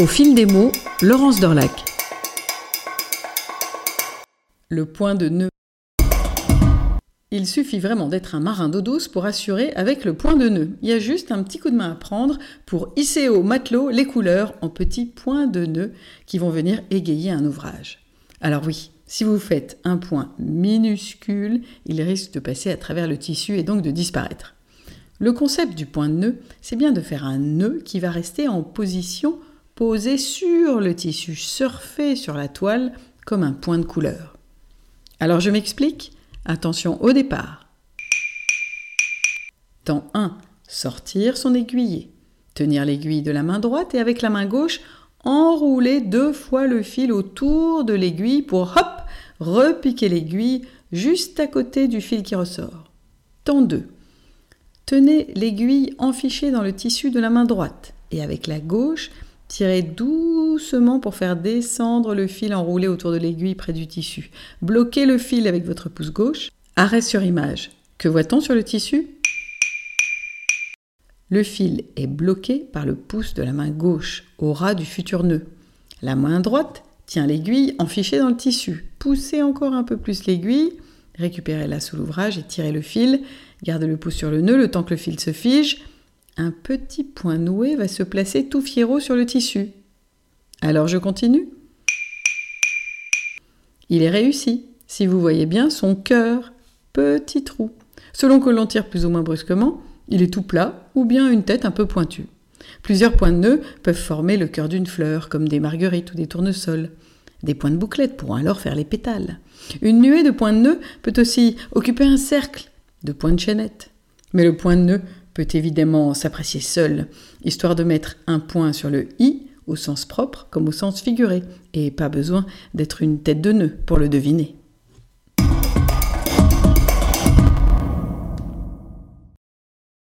Au fil des mots, Laurence Dorlac. Le point de nœud. Il suffit vraiment d'être un marin d'eau douce pour assurer avec le point de nœud. Il y a juste un petit coup de main à prendre pour hisser au matelot les couleurs en petits points de nœud qui vont venir égayer un ouvrage. Alors oui, si vous faites un point minuscule, il risque de passer à travers le tissu et donc de disparaître. Le concept du point de nœud, c'est bien de faire un nœud qui va rester en position posé sur le tissu, surfé sur la toile comme un point de couleur. Alors je m'explique Attention au départ. Temps 1. Sortir son aiguiller. Tenir l'aiguille de la main droite et avec la main gauche, enrouler deux fois le fil autour de l'aiguille pour hop, repiquer l'aiguille juste à côté du fil qui ressort. Temps 2. Tenez l'aiguille enfichée dans le tissu de la main droite et avec la gauche, tirez doucement pour faire descendre le fil enroulé autour de l'aiguille près du tissu. Bloquez le fil avec votre pouce gauche. Arrêt sur image. Que voit-on sur le tissu? Le fil est bloqué par le pouce de la main gauche au ras du futur nœud. La main droite tient l'aiguille enfichée dans le tissu. Poussez encore un peu plus l'aiguille, récupérez-la sous l'ouvrage et tirez le fil Garde le pouce sur le nœud le temps que le fil se fige. Un petit point noué va se placer tout fiero sur le tissu. Alors je continue. Il est réussi. Si vous voyez bien son cœur, petit trou. Selon que l'on tire plus ou moins brusquement, il est tout plat ou bien une tête un peu pointue. Plusieurs points de nœud peuvent former le cœur d'une fleur, comme des marguerites ou des tournesols. Des points de bouclette pourront alors faire les pétales. Une nuée de points de nœud peut aussi occuper un cercle de point de chaînette. Mais le point de nœud peut évidemment s'apprécier seul, histoire de mettre un point sur le i au sens propre comme au sens figuré, et pas besoin d'être une tête de nœud pour le deviner.